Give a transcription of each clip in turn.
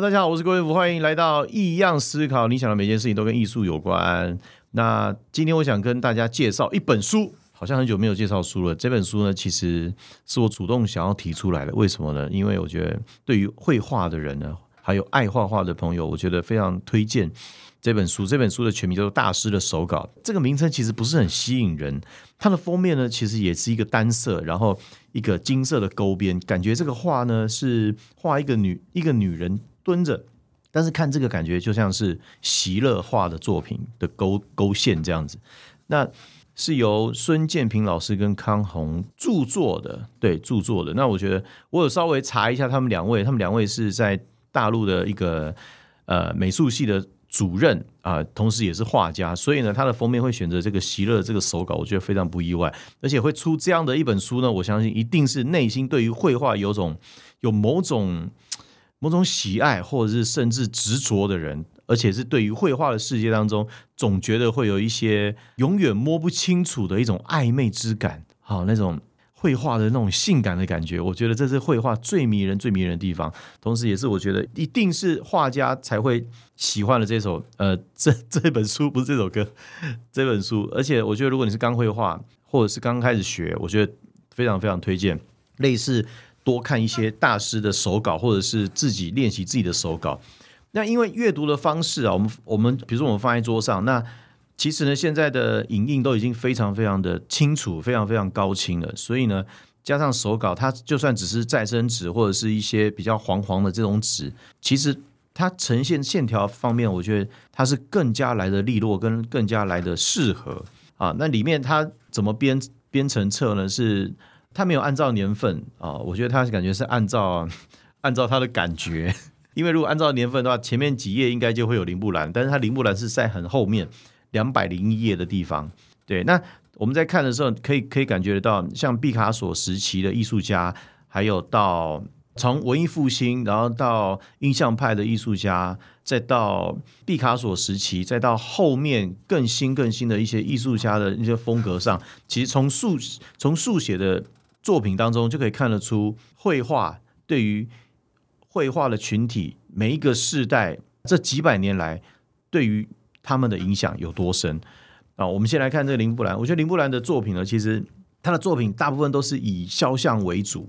大家好，我是郭威福，欢迎来到异样思考。你想的每件事情都跟艺术有关。那今天我想跟大家介绍一本书，好像很久没有介绍书了。这本书呢，其实是我主动想要提出来的。为什么呢？因为我觉得对于绘画的人呢，还有爱画画的朋友，我觉得非常推荐这本书。这本书的全名叫做《大师的手稿》。这个名称其实不是很吸引人。它的封面呢，其实也是一个单色，然后一个金色的勾边，感觉这个画呢是画一个女一个女人。蹲着，但是看这个感觉就像是席勒画的作品的勾勾线这样子。那是由孙建平老师跟康宏著作的，对著作的。那我觉得我有稍微查一下，他们两位，他们两位是在大陆的一个呃美术系的主任啊，同时也是画家，所以呢，他的封面会选择这个席勒这个手稿，我觉得非常不意外。而且会出这样的一本书呢，我相信一定是内心对于绘画有种有某种。某种喜爱，或者是甚至执着的人，而且是对于绘画的世界当中，总觉得会有一些永远摸不清楚的一种暧昧之感，好那种绘画的那种性感的感觉，我觉得这是绘画最迷人、最迷人的地方，同时也是我觉得一定是画家才会喜欢的这首呃这 这本书不是这首歌这本书，而且我觉得如果你是刚绘画或者是刚开始学，我觉得非常非常推荐类似。多看一些大师的手稿，或者是自己练习自己的手稿。那因为阅读的方式啊，我们我们比如说我们放在桌上，那其实呢，现在的影印都已经非常非常的清楚，非常非常高清了。所以呢，加上手稿，它就算只是再生纸或者是一些比较黄黄的这种纸，其实它呈现线条方面，我觉得它是更加来的利落，跟更加来的适合啊。那里面它怎么编编成册呢？是他没有按照年份啊，我觉得他感觉是按照 按照他的感觉，因为如果按照年份的话，前面几页应该就会有林布兰，但是他林布兰是在很后面两百零一页的地方。对，那我们在看的时候，可以可以感觉得到，像毕卡索时期的艺术家，还有到从文艺复兴，然后到印象派的艺术家，再到毕卡索时期，再到后面更新更新的一些艺术家的一些风格上，其实从速从速写的。作品当中就可以看得出，绘画对于绘画的群体每一个世代这几百年来对于他们的影响有多深啊？我们先来看这个林布兰，我觉得林布兰的作品呢，其实他的作品大部分都是以肖像为主，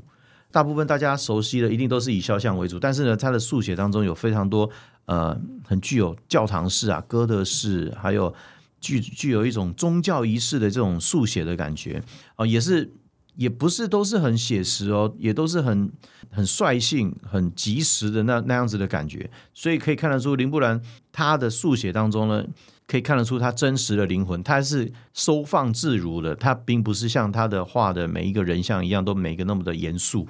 大部分大家熟悉的一定都是以肖像为主，但是呢，他的速写当中有非常多呃很具有教堂式啊、哥德式，还有具具有一种宗教仪式的这种速写的感觉啊，也是。也不是都是很写实哦，也都是很很率性、很及时的那那样子的感觉，所以可以看得出林布兰他的速写当中呢，可以看得出他真实的灵魂，他是收放自如的，他并不是像他的画的每一个人像一样都每个那么的严肃。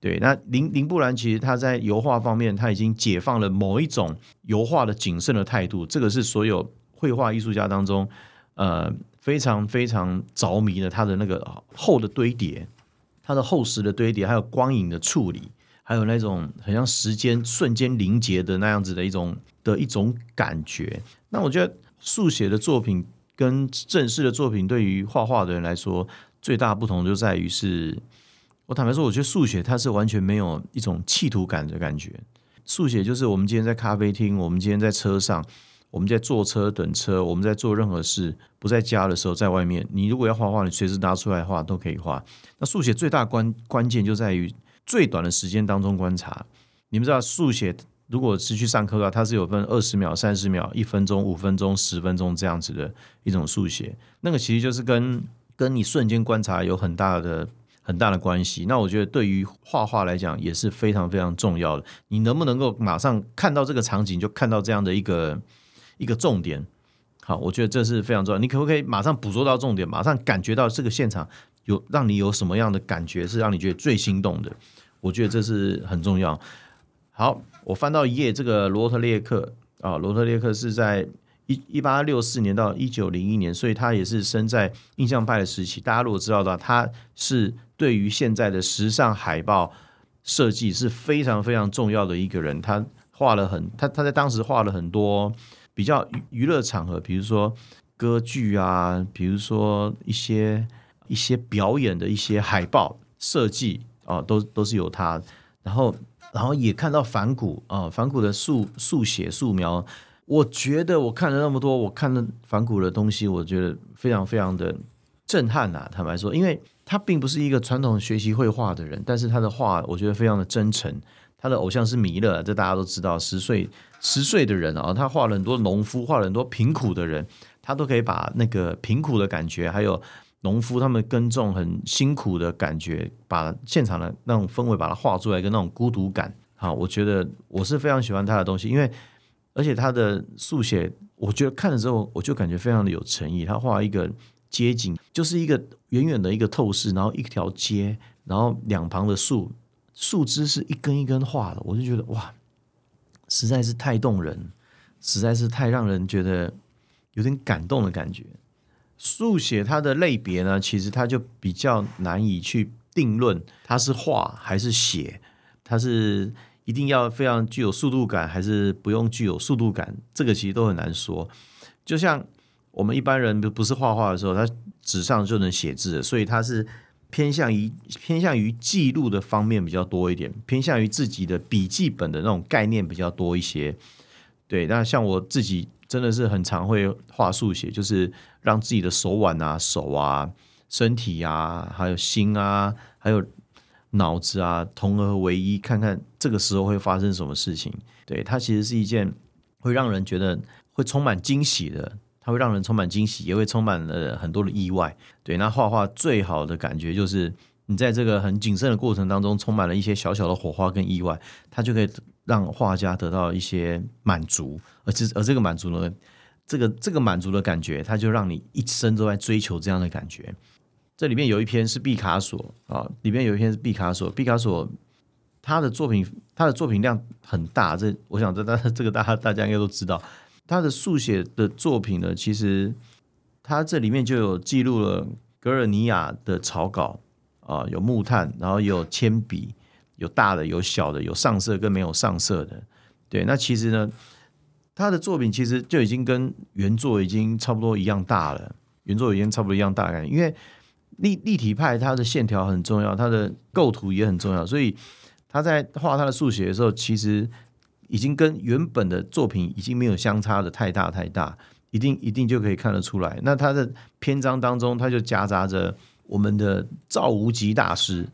对，那林林布兰其实他在油画方面他已经解放了某一种油画的谨慎的态度，这个是所有绘画艺术家当中，呃。非常非常着迷的，它的那个厚的堆叠，它的厚实的堆叠，还有光影的处理，还有那种很像时间瞬间凝结的那样子的一种的一种感觉。那我觉得速写的作品跟正式的作品对于画画的人来说，最大不同就在于是，我坦白说，我觉得速写它是完全没有一种企图感的感觉。速写就是我们今天在咖啡厅，我们今天在车上。我们在坐车等车，我们在做任何事，不在家的时候，在外面，你如果要画画，你随时拿出来画都可以画。那速写最大关关键就在于最短的时间当中观察。你们知道速写如果是去上课的话，它是有分二十秒、三十秒、一分钟、五分钟、十分钟这样子的一种速写。那个其实就是跟跟你瞬间观察有很大的很大的关系。那我觉得对于画画来讲也是非常非常重要的。你能不能够马上看到这个场景，就看到这样的一个。一个重点，好，我觉得这是非常重要。你可不可以马上捕捉到重点，马上感觉到这个现场有让你有什么样的感觉，是让你觉得最心动的？我觉得这是很重要。好，我翻到一页，这个罗特列克啊，罗特列克是在一一八六四年到一九零一年，所以他也是生在印象派的时期。大家如果知道的话，他是对于现在的时尚海报设计是非常非常重要的一个人。他画了很，他他在当时画了很多。比较娱乐场合，比如说歌剧啊，比如说一些一些表演的一些海报设计啊，都都是有他。然后然后也看到反骨啊，反骨的速速写素描。我觉得我看了那么多，我看了反骨的东西，我觉得非常非常的震撼呐。坦白说，因为他并不是一个传统学习绘画的人，但是他的画我觉得非常的真诚。他的偶像是弥勒，这大家都知道。十岁十岁的人啊，他画了很多农夫，画了很多贫苦的人，他都可以把那个贫苦的感觉，还有农夫他们耕种很辛苦的感觉，把现场的那种氛围把它画出来，跟那种孤独感啊，我觉得我是非常喜欢他的东西，因为而且他的速写，我觉得看了之后我就感觉非常的有诚意。他画一个街景，就是一个远远的一个透视，然后一条街，然后两旁的树。树枝是一根一根画的，我就觉得哇，实在是太动人，实在是太让人觉得有点感动的感觉。速写它的类别呢，其实它就比较难以去定论，它是画还是写，它是一定要非常具有速度感，还是不用具有速度感，这个其实都很难说。就像我们一般人不不是画画的时候，他纸上就能写字，所以他是。偏向于偏向于记录的方面比较多一点，偏向于自己的笔记本的那种概念比较多一些。对，那像我自己真的是很常会画速写，就是让自己的手腕啊、手啊、身体啊、还有心啊、还有脑子啊，同而为一，看看这个时候会发生什么事情。对，它其实是一件会让人觉得会充满惊喜的。它会让人充满惊喜，也会充满了很多的意外。对，那画画最好的感觉就是你在这个很谨慎的过程当中，充满了一些小小的火花跟意外，它就可以让画家得到一些满足。而这而这个满足呢，这个这个满足的感觉，它就让你一生都在追求这样的感觉。这里面有一篇是毕卡索啊，里面有一篇是毕卡索。毕卡索他的作品，他的作品量很大，这我想这大这个大家大家应该都知道。他的速写的作品呢，其实他这里面就有记录了格尔尼亚的草稿啊，有木炭，然后有铅笔，有大的，有小的，有上色跟没有上色的。对，那其实呢，他的作品其实就已经跟原作已经差不多一样大了，原作已经差不多一样大了。因为立立体派它的线条很重要，它的构图也很重要，所以他在画他的速写的时候，其实。已经跟原本的作品已经没有相差的太大太大，一定一定就可以看得出来。那他的篇章当中，他就夹杂着我们的赵无极大师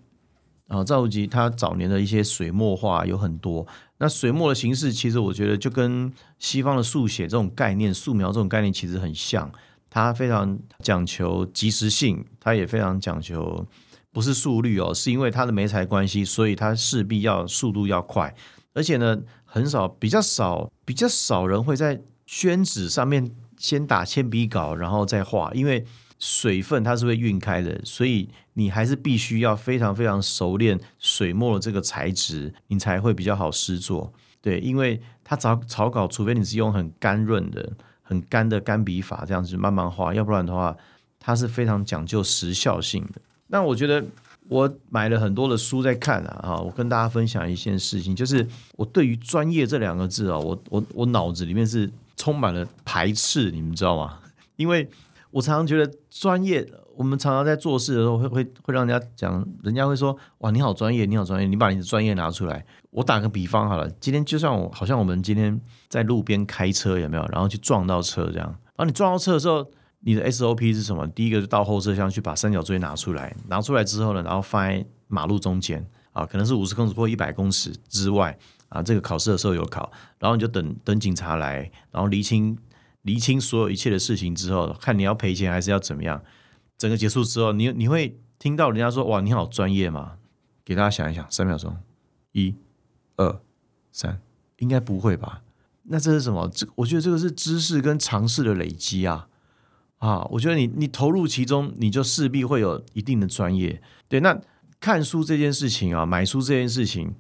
啊，赵无极他早年的一些水墨画有很多。那水墨的形式，其实我觉得就跟西方的速写这种概念、素描这种概念其实很像。它非常讲求及时性，它也非常讲求不是速率哦，是因为它的媒材关系，所以它势必要速度要快，而且呢。很少，比较少，比较少人会在宣纸上面先打铅笔稿，然后再画，因为水分它是会晕开的，所以你还是必须要非常非常熟练水墨的这个材质，你才会比较好施作。对，因为它草草稿，除非你是用很干润的、很干的干笔法这样子慢慢画，要不然的话，它是非常讲究时效性的。那我觉得。我买了很多的书在看啊，哈，我跟大家分享一件事情，就是我对于“专业”这两个字啊，我我我脑子里面是充满了排斥，你们知道吗？因为我常常觉得专业，我们常常在做事的时候会会会让人家讲，人家会说哇，你好专业，你好专业，你把你的专业拿出来。我打个比方好了，今天就像我，好像我们今天在路边开车有没有？然后去撞到车这样，然后你撞到车的时候。你的 SOP 是什么？第一个就到后车厢去把三角锥拿出来，拿出来之后呢，然后放在马路中间啊，可能是五十公尺或一百公尺之外啊。这个考试的时候有考，然后你就等等警察来，然后厘清厘清所有一切的事情之后，看你要赔钱还是要怎么样。整个结束之后，你你会听到人家说：“哇，你好专业嘛！”给大家想一想，三秒钟，一、二、三，应该不会吧？那这是什么？这我觉得这个是知识跟常识的累积啊。啊，我觉得你你投入其中，你就势必会有一定的专业。对，那看书这件事情啊，买书这件事情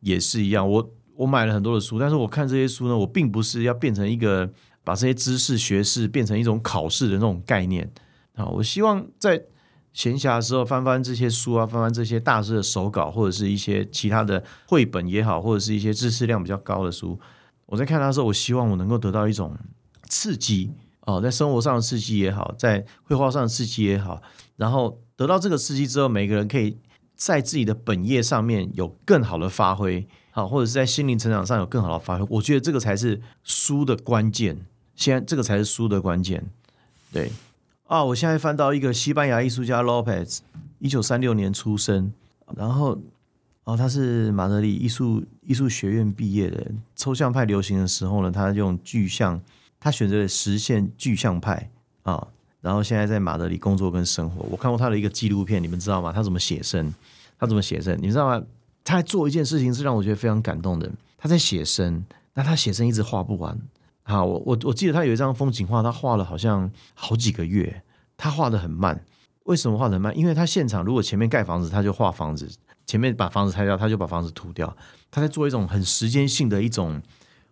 也是一样。我我买了很多的书，但是我看这些书呢，我并不是要变成一个把这些知识学识变成一种考试的那种概念啊。我希望在闲暇的时候翻翻这些书啊，翻翻这些大师的手稿，或者是一些其他的绘本也好，或者是一些知识量比较高的书。我在看它的时候，我希望我能够得到一种刺激。哦，在生活上的刺激也好，在绘画上的刺激也好，然后得到这个刺激之后，每个人可以在自己的本业上面有更好的发挥，好，或者是在心灵成长上有更好的发挥，我觉得这个才是输的关键。现在这个才是输的关键。对啊，我现在翻到一个西班牙艺术家 Lopez，一九三六年出生，然后哦，他是马德里艺术艺术学院毕业的。抽象派流行的时候呢，他用具象，他选择了实现具象派啊。然后现在在马德里工作跟生活。我看过他的一个纪录片，你们知道吗？他怎么写生？他怎么写生？你知道吗？他在做一件事情是让我觉得非常感动的。他在写生，那他写生一直画不完。好，我我我记得他有一张风景画，他画了好像好几个月，他画的很慢。为什么画的慢？因为他现场如果前面盖房子，他就画房子；前面把房子拆掉，他就把房子涂掉。他在做一种很时间性的一种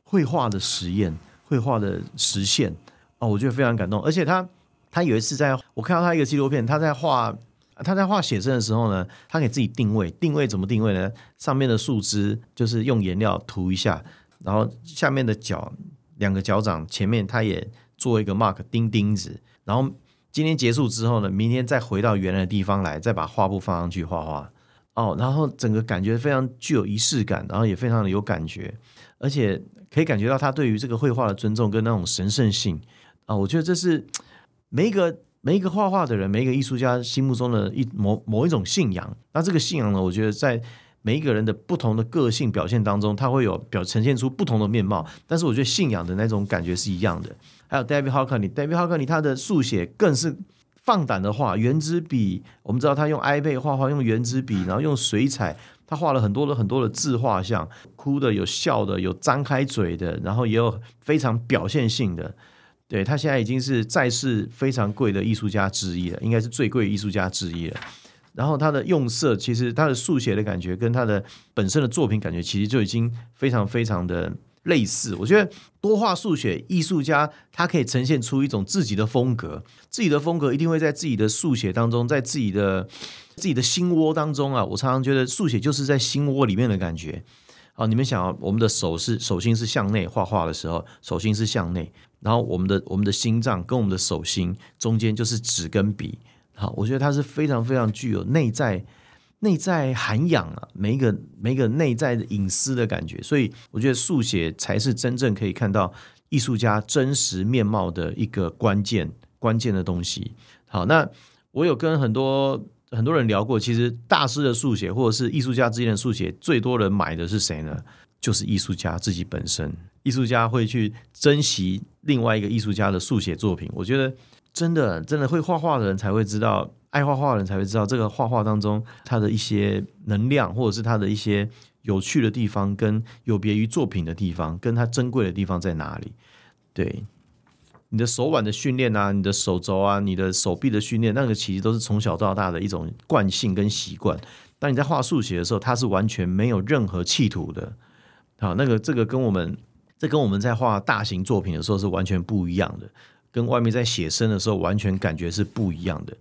绘画的实验，绘画的实现。哦，我觉得非常感动。而且他他有一次在我看到他一个纪录片，他在画他在画写生的时候呢，他给自己定位，定位怎么定位呢？上面的树枝就是用颜料涂一下，然后下面的脚。两个脚掌前面，他也做一个 mark 钉钉子，然后今天结束之后呢，明天再回到原来的地方来，再把画布放上去画画。哦，然后整个感觉非常具有仪式感，然后也非常的有感觉，而且可以感觉到他对于这个绘画的尊重跟那种神圣性啊，我觉得这是 每一个每一个画画的人，每一个艺术家心目中的一某某一种信仰。那这个信仰呢，我觉得在。每一个人的不同的个性表现当中，他会有表呈现出不同的面貌，但是我觉得信仰的那种感觉是一样的。还有 David Hockney，David Hockney 他的速写更是放胆的画，圆珠笔，我们知道他用 i 贝画画，用圆珠笔，然后用水彩，他画了很多的很多的自画像，哭的有笑的，有张开嘴的，然后也有非常表现性的。对他现在已经是在世非常贵的艺术家之一了，应该是最贵艺术家之一了。然后他的用色，其实他的速写的感觉跟他的本身的作品感觉，其实就已经非常非常的类似。我觉得多画速写艺术家，他可以呈现出一种自己的风格，自己的风格一定会在自己的速写当中，在自己的自己的心窝当中啊。我常常觉得速写就是在心窝里面的感觉。好，你们想，我们的手是手心是向内画画的时候，手心是向内，然后我们的我们的心脏跟我们的手心中间就是纸跟笔。好，我觉得它是非常非常具有内在内在涵养啊，每一个每一个内在的隐私的感觉，所以我觉得速写才是真正可以看到艺术家真实面貌的一个关键关键的东西。好，那我有跟很多很多人聊过，其实大师的速写或者是艺术家之间的速写，最多人买的是谁呢？就是艺术家自己本身，艺术家会去珍惜另外一个艺术家的速写作品。我觉得。真的，真的会画画的人才会知道，爱画画的人才会知道这个画画当中它的一些能量，或者是它的一些有趣的地方，跟有别于作品的地方，跟它珍贵的地方在哪里？对，你的手腕的训练啊，你的手肘啊，你的手臂的训练，那个其实都是从小到大的一种惯性跟习惯。当你在画速写的时候，它是完全没有任何企图的。好，那个这个跟我们这跟我们在画大型作品的时候是完全不一样的。跟外面在写生的时候，完全感觉是不一样的。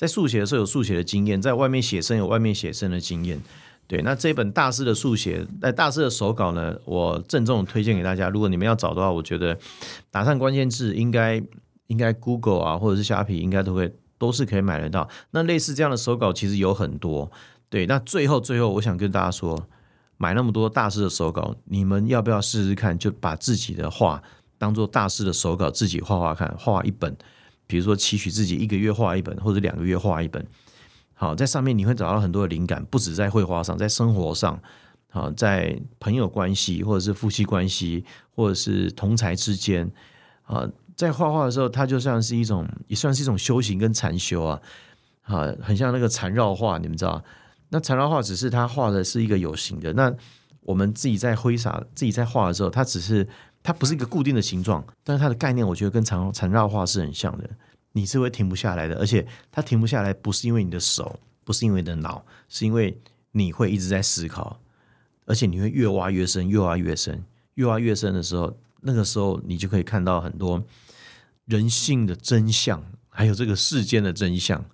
在速写的时候有速写的经验，在外面写生有外面写生的经验。对，那这本大师的速写，那大师的手稿呢，我郑重推荐给大家。如果你们要找的话，我觉得打上关键字，应该应该 Google 啊，或者是虾皮，应该都会都是可以买得到。那类似这样的手稿其实有很多。对，那最后最后，我想跟大家说，买那么多大师的手稿，你们要不要试试看，就把自己的画。当做大师的手稿，自己画画看，画一本，比如说期许自己一个月画一本，或者两个月画一本。好，在上面你会找到很多的灵感，不止在绘画上，在生活上，好，在朋友关系，或者是夫妻关系，或者是同才之间，啊，在画画的时候，它就像是一种，也算是一种修行跟禅修啊，啊，很像那个缠绕画，你们知道？那缠绕画只是他画的是一个有形的，那我们自己在挥洒，自己在画的时候，它只是。它不是一个固定的形状，但是它的概念，我觉得跟缠缠绕画是很像的。你是会停不下来的，而且它停不下来，不是因为你的手，不是因为你的脑，是因为你会一直在思考，而且你会越挖越深，越挖越深，越挖越深的时候，那个时候你就可以看到很多人性的真相，还有这个世间的真相。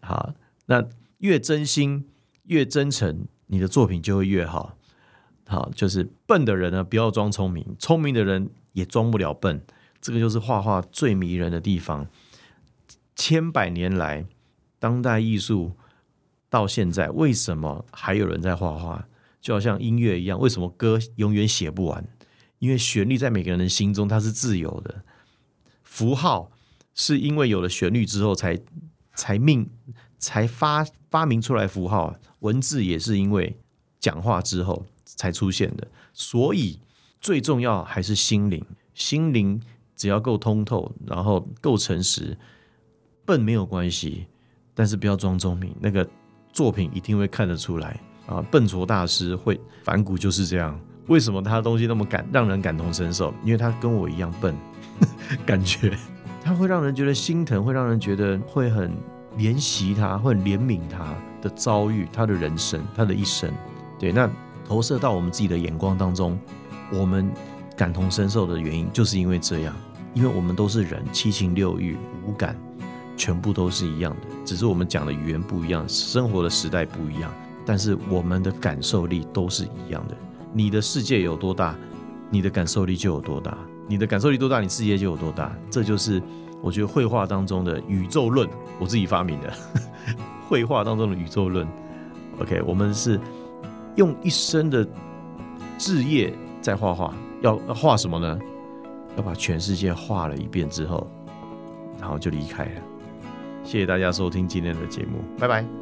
好，那越真心，越真诚，你的作品就会越好。好，就是笨的人呢，不要装聪明；聪明的人也装不了笨。这个就是画画最迷人的地方。千百年来，当代艺术到现在，为什么还有人在画画？就好像音乐一样，为什么歌永远写不完？因为旋律在每个人的心中它是自由的，符号是因为有了旋律之后才才命才发发明出来符号，文字也是因为讲话之后才出现的，所以最重要还是心灵，心灵只要够通透，然后够诚实，笨没有关系，但是不要装聪明，那个作品一定会看得出来。啊，笨拙大师会反骨就是这样。为什么他的东西那么感让人感同身受？因为他跟我一样笨，感觉他会让人觉得心疼，会让人觉得会很怜惜他，会怜悯他的遭遇，他的人生，他的一生。对，那投射到我们自己的眼光当中，我们感同身受的原因，就是因为这样，因为我们都是人，七情六欲、五感全部都是一样的，只是我们讲的语言不一样，生活的时代不一样。但是我们的感受力都是一样的。你的世界有多大，你的感受力就有多大。你的感受力多大，你世界就有多大。这就是我觉得绘画当中的宇宙论，我自己发明的 绘画当中的宇宙论。OK，我们是用一生的志业在画画，要画什么呢？要把全世界画了一遍之后，然后就离开了。谢谢大家收听今天的节目，拜拜。